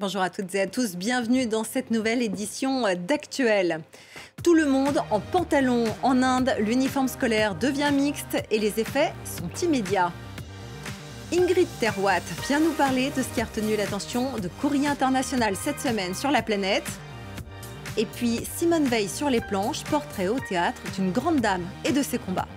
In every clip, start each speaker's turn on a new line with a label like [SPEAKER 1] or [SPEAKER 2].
[SPEAKER 1] Bonjour à toutes et à tous, bienvenue dans cette nouvelle édition d'Actuel. Tout le monde en pantalon en Inde, l'uniforme scolaire devient mixte et les effets sont immédiats. Ingrid Terwatt vient nous parler de ce qui a retenu l'attention de Courrier International cette semaine sur la planète. Et puis Simone Veil sur les planches, portrait au théâtre d'une grande dame et de ses combats.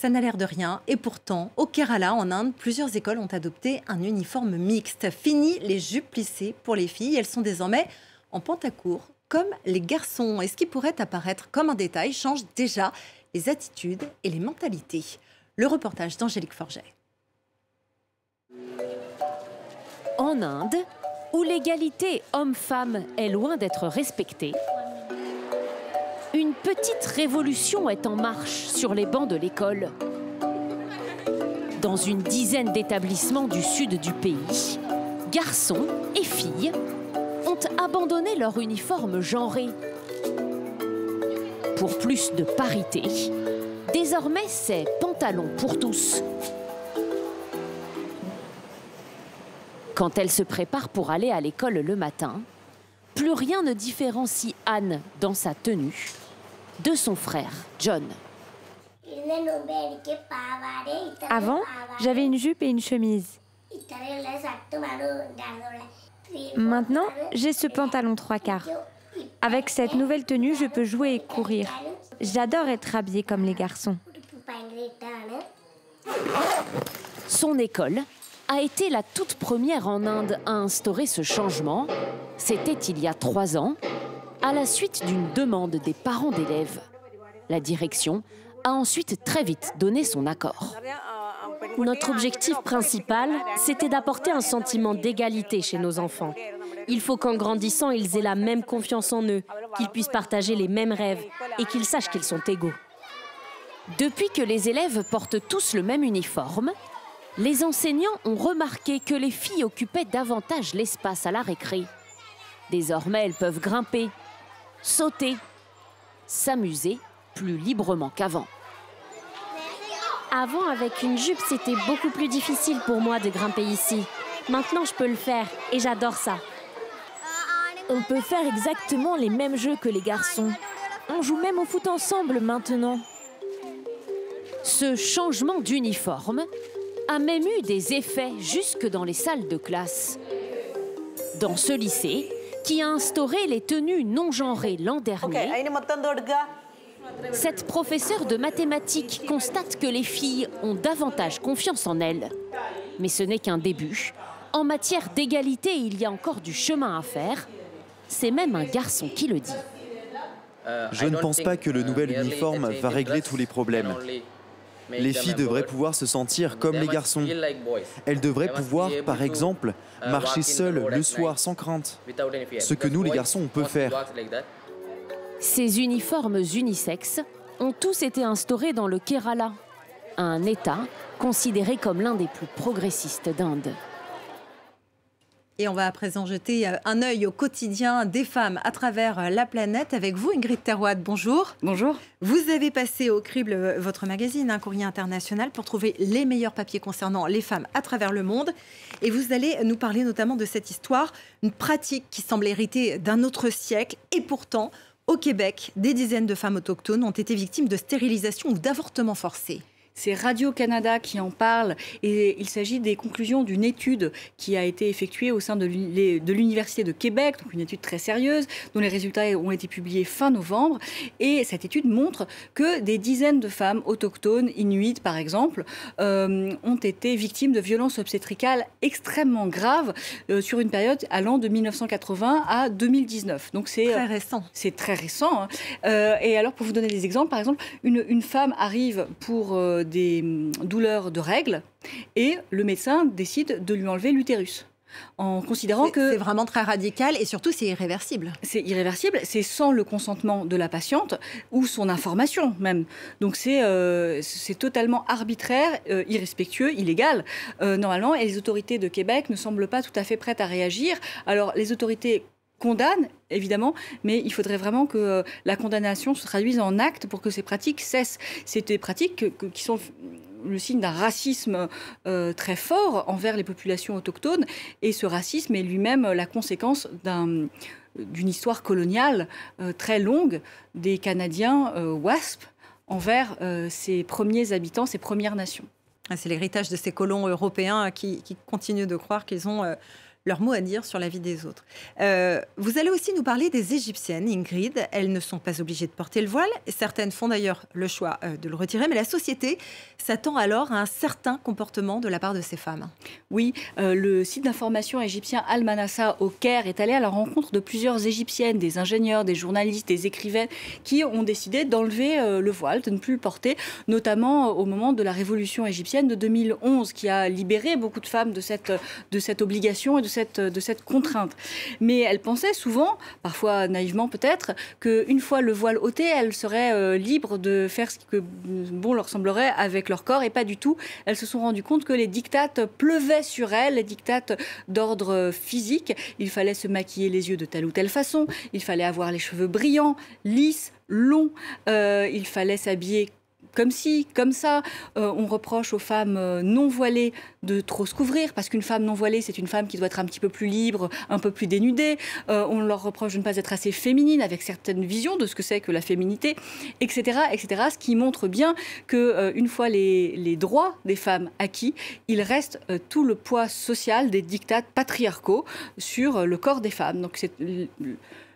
[SPEAKER 1] Ça n'a l'air de rien. Et pourtant, au Kerala, en Inde, plusieurs écoles ont adopté un uniforme mixte. Fini les jupes plissées pour les filles. Elles sont désormais en pantacourt, comme les garçons. Et ce qui pourrait apparaître comme un détail change déjà les attitudes et les mentalités. Le reportage d'Angélique Forget.
[SPEAKER 2] En Inde, où l'égalité homme-femme est loin d'être respectée, une petite révolution est en marche sur les bancs de l'école. Dans une dizaine d'établissements du sud du pays, garçons et filles ont abandonné leur uniforme genré. Pour plus de parité, désormais c'est pantalon pour tous. Quand elle se prépare pour aller à l'école le matin, plus rien ne différencie Anne dans sa tenue de son frère, John.
[SPEAKER 3] Avant, j'avais une jupe et une chemise. Maintenant, j'ai ce pantalon trois quarts. Avec cette nouvelle tenue, je peux jouer et courir. J'adore être habillée comme les garçons.
[SPEAKER 2] Son école a été la toute première en Inde à instaurer ce changement. C'était il y a trois ans à la suite d'une demande des parents d'élèves. La direction a ensuite très vite donné son accord.
[SPEAKER 4] Notre objectif principal, c'était d'apporter un sentiment d'égalité chez nos enfants. Il faut qu'en grandissant, ils aient la même confiance en eux, qu'ils puissent partager les mêmes rêves et qu'ils sachent qu'ils sont égaux.
[SPEAKER 2] Depuis que les élèves portent tous le même uniforme, les enseignants ont remarqué que les filles occupaient davantage l'espace à la récré. Désormais, elles peuvent grimper, sauter, s'amuser plus librement qu'avant.
[SPEAKER 4] Avant, avec une jupe, c'était beaucoup plus difficile pour moi de grimper ici. Maintenant, je peux le faire et j'adore ça.
[SPEAKER 5] On peut faire exactement les mêmes jeux que les garçons. On joue même au foot ensemble maintenant.
[SPEAKER 2] Ce changement d'uniforme a même eu des effets jusque dans les salles de classe. Dans ce lycée, qui a instauré les tenues non genrées l'an dernier, cette professeure de mathématiques constate que les filles ont davantage confiance en elles. Mais ce n'est qu'un début. En matière d'égalité, il y a encore du chemin à faire. C'est même un garçon qui le dit.
[SPEAKER 6] Je ne pense pas que le nouvel uniforme va régler tous les problèmes. Les filles devraient pouvoir se sentir comme les garçons. Elles devraient pouvoir, par exemple, marcher seules le soir sans crainte. Ce que nous, les garçons, on peut faire.
[SPEAKER 2] Ces uniformes unisexes ont tous été instaurés dans le Kerala, un État considéré comme l'un des plus progressistes d'Inde.
[SPEAKER 1] Et on va à présent jeter euh, un œil au quotidien des femmes à travers euh, la planète avec vous, Ingrid Terwad. Bonjour.
[SPEAKER 7] Bonjour.
[SPEAKER 1] Vous avez passé au crible euh, votre magazine, un courrier international, pour trouver les meilleurs papiers concernant les femmes à travers le monde. Et vous allez nous parler notamment de cette histoire, une pratique qui semble héritée d'un autre siècle. Et pourtant, au Québec, des dizaines de femmes autochtones ont été victimes de stérilisation ou d'avortement forcé.
[SPEAKER 7] C'est Radio-Canada qui en parle et il s'agit des conclusions d'une étude qui a été effectuée au sein de l'Université de Québec, donc une étude très sérieuse dont les résultats ont été publiés fin novembre. Et cette étude montre que des dizaines de femmes autochtones, inuites par exemple, euh, ont été victimes de violences obstétricales extrêmement graves euh, sur une période allant de 1980 à 2019.
[SPEAKER 1] Donc c'est très récent.
[SPEAKER 7] C'est très récent. Hein. et alors pour vous donner des exemples, par exemple, une, une femme arrive pour des hum, douleurs de règles et le médecin décide de lui enlever l'utérus en considérant que
[SPEAKER 1] c'est vraiment très radical et surtout c'est irréversible.
[SPEAKER 7] C'est irréversible, c'est sans le consentement de la patiente ou son information même. Donc c'est euh, totalement arbitraire, euh, irrespectueux, illégal euh, normalement et les autorités de Québec ne semblent pas tout à fait prêtes à réagir. Alors les autorités condamnent, évidemment, mais il faudrait vraiment que euh, la condamnation se traduise en actes pour que ces pratiques cessent. C'est des pratiques qui sont le signe d'un racisme très fort envers les populations autochtones. Et ce racisme est lui-même la conséquence d'une histoire coloniale très longue des Canadiens WASP envers ses premiers habitants, ses premières nations.
[SPEAKER 1] Ah, c'est l'héritage de ces colons européens qui continuent de croire qu'ils ont leur mot à dire sur la vie des autres. Euh, vous allez aussi nous parler des Égyptiennes, Ingrid. Elles ne sont pas obligées de porter le voile. Certaines font d'ailleurs le choix euh, de le retirer, mais la société s'attend alors à un certain comportement de la part de ces femmes.
[SPEAKER 7] Oui, euh, le site d'information égyptien Al-Manassa au Caire est allé à la rencontre de plusieurs Égyptiennes, des ingénieurs, des journalistes, des écrivaines, qui ont décidé d'enlever le voile, de ne plus le porter, notamment au moment de la révolution égyptienne de 2011, qui a libéré beaucoup de femmes de cette, de cette obligation et cette, de cette contrainte. Mais elle pensait souvent, parfois naïvement peut-être, qu'une fois le voile ôté, elle serait euh, libre de faire ce que bon leur semblerait avec leur corps, et pas du tout. Elles se sont rendues compte que les dictates pleuvaient sur elles, les dictates d'ordre physique. Il fallait se maquiller les yeux de telle ou telle façon, il fallait avoir les cheveux brillants, lisses, longs, euh, il fallait s'habiller comme si, comme ça, euh, on reproche aux femmes euh, non voilées de trop se couvrir, parce qu'une femme non voilée, c'est une femme qui doit être un petit peu plus libre, un peu plus dénudée. Euh, on leur reproche de ne pas être assez féminine, avec certaines visions de ce que c'est que la féminité, etc., etc. Ce qui montre bien que fois les, les, droits des femmes acquis, il reste tout le poids social des dictats patriarcaux sur le corps des femmes. Donc c'est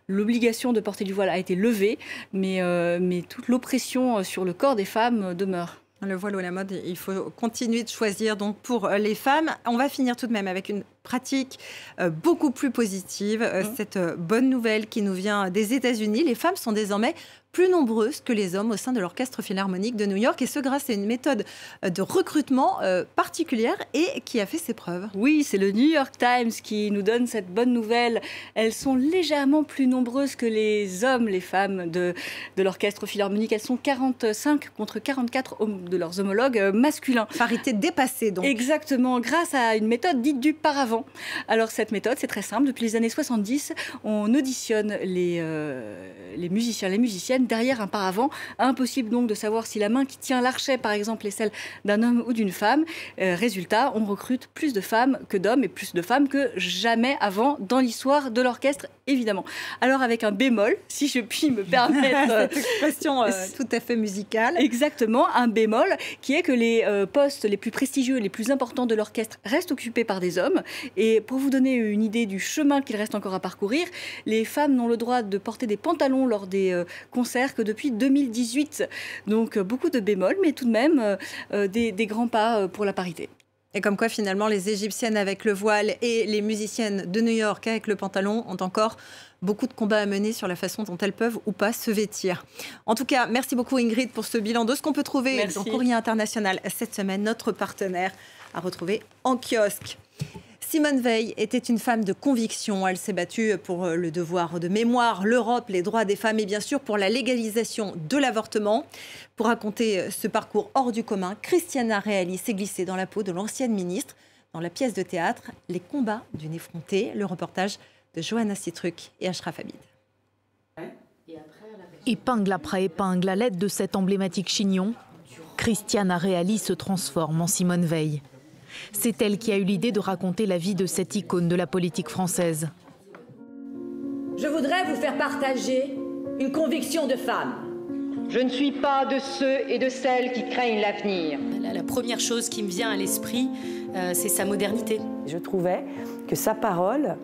[SPEAKER 7] l'obligation de porter du voile a été levée, mais, euh, mais toute l'oppression euh, sur le corps des femmes euh, demeure.
[SPEAKER 1] Le voile ou la mode, il faut continuer de choisir donc pour les femmes. On va finir tout de même avec une pratique beaucoup plus positive. Mmh. Cette bonne nouvelle qui nous vient des États-Unis, les femmes sont désormais plus nombreuses que les hommes au sein de l'Orchestre Philharmonique de New York, et ce grâce à une méthode euh, de recrutement euh, particulière et qui a fait ses preuves.
[SPEAKER 7] Oui, c'est le New York Times qui nous donne cette bonne nouvelle. Elles sont légèrement plus nombreuses que les hommes, les femmes de, de l'Orchestre Philharmonique. Elles sont 45 contre 44 de leurs homologues euh, masculins.
[SPEAKER 1] Parité dépassée, donc.
[SPEAKER 7] Exactement, grâce à une méthode dite du paravent. Alors, cette méthode, c'est très simple. Depuis les années 70, on auditionne les, les musiciens, les musiciennes derrière un paravent. Impossible donc de savoir si la main qui tient l'archet, par exemple, est celle d'un homme ou d'une femme. Euh, résultat, on recrute plus de femmes que d'hommes et plus de femmes que jamais avant dans l'histoire de l'orchestre, évidemment. Alors avec un bémol, si je puis me permettre...
[SPEAKER 1] Cette expression euh, tout à fait musicale.
[SPEAKER 7] Exactement, un bémol qui est que les euh, postes les plus prestigieux, les plus importants de l'orchestre restent occupés par des hommes. Et pour vous donner une idée du chemin qu'il reste encore à parcourir, les femmes n'ont le droit de porter des pantalons lors des concerts que depuis 2018. Donc euh, beaucoup de bémols, mais tout de même euh, euh, des, grands pas pour la parité.
[SPEAKER 1] Et comme quoi, finalement, les Égyptiennes avec le voile et les musiciennes de New York avec le pantalon ont encore beaucoup de combats à mener sur la façon dont elles peuvent ou pas se vêtir. En tout cas, merci beaucoup Ingrid pour ce bilan de ce qu'on peut trouver dans Courrier International cette semaine, notre partenaire à retrouver en kiosque. Simone Veil était une femme de conviction. Elle s'est battue pour euh, le devoir de mémoire, l'Europe, les droits des femmes et bien sûr pour la légalisation de l'avortement. Pour raconter euh, ce parcours hors du commun, Christiana Reali s'est glissée dans la peau de l'ancienne ministre dans la pièce de théâtre Les combats d'une effrontée, le reportage de Johanna Citruc et Ashraf Abid.
[SPEAKER 8] Épingle après épingle, à l'aide de cet emblématique chignon, Christiana Reali se transforme en Simone Veil. C'est elle qui a eu l'idée de raconter la vie de cette icône de la politique française.
[SPEAKER 9] Je voudrais vous faire partager une conviction de femme. Je ne suis pas de ceux et de celles qui craignent l'avenir.
[SPEAKER 10] La, première chose qui me vient à l'esprit, euh, c'est sa modernité.
[SPEAKER 11] Je trouvais que sa parole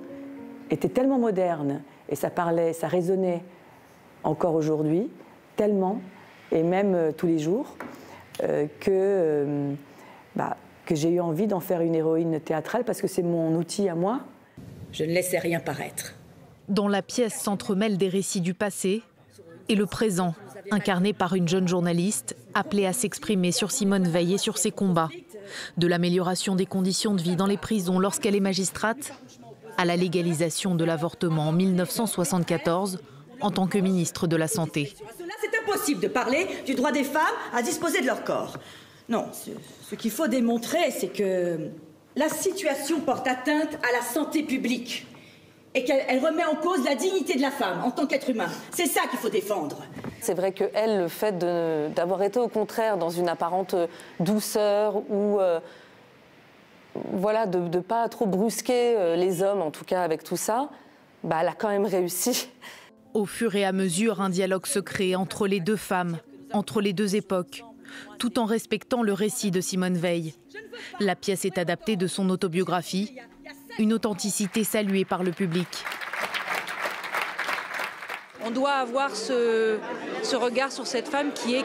[SPEAKER 11] était tellement moderne et ça parlait, ça résonnait encore aujourd'hui, tellement, et même euh, tous les jours, euh, que bah, que j'ai eu envie d'en faire une héroïne théâtrale parce que c'est mon outil à moi.
[SPEAKER 9] Je ne laissais rien paraître.
[SPEAKER 8] Dans la pièce s'entremêlent des récits du passé et le présent, incarné par une jeune journaliste appelée à s'exprimer sur Simone Veil et sur ses combats, de l'amélioration des conditions de vie dans les prisons lorsqu'elle est magistrate, à la légalisation de l'avortement en 1974 en tant que ministre de la Santé.
[SPEAKER 9] C'est impossible de parler du droit des femmes à disposer de leur corps. Non, ce, qu'il faut démontrer, c'est que la situation porte atteinte à la santé publique et qu'elle remet en cause la dignité de la femme en tant qu'être humain. C'est ça qu'il faut défendre.
[SPEAKER 12] C'est vrai que elle, le fait d'avoir été au contraire dans une apparente douceur ou euh, voilà, de ne pas trop brusquer euh, les hommes, en tout cas avec tout ça, bah, elle a quand même réussi.
[SPEAKER 8] Au fur et à mesure, un dialogue se crée entre les deux femmes, entre les deux époques, tout en respectant le récit de Simone Veil. La pièce est adaptée de son autobiographie, une authenticité saluée par le public.
[SPEAKER 13] On doit avoir ce, regard sur cette femme qui est,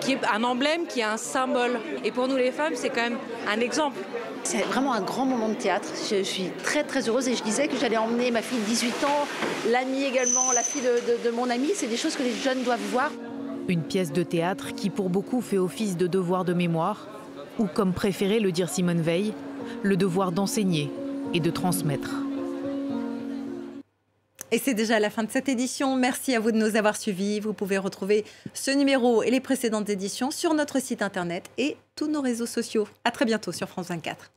[SPEAKER 13] qui est un emblème, qui est un symbole. Et pour nous les femmes, c'est quand même un exemple.
[SPEAKER 14] C'est vraiment un grand moment de théâtre. Je suis très très heureuse et je disais que j'allais emmener ma fille de 18 ans, l'amie également, la fille de, de mon ami. C'est des choses que les jeunes doivent voir.
[SPEAKER 8] Une pièce de théâtre qui pour beaucoup fait office de devoir de mémoire, ou comme préférait le dire Simone Veil, le devoir d'enseigner et de transmettre.
[SPEAKER 1] Et c'est déjà la fin de cette édition. Merci à vous de nous avoir suivis. Vous pouvez retrouver ce numéro et les précédentes éditions sur notre site internet et tous nos réseaux sociaux. À très bientôt sur France 24.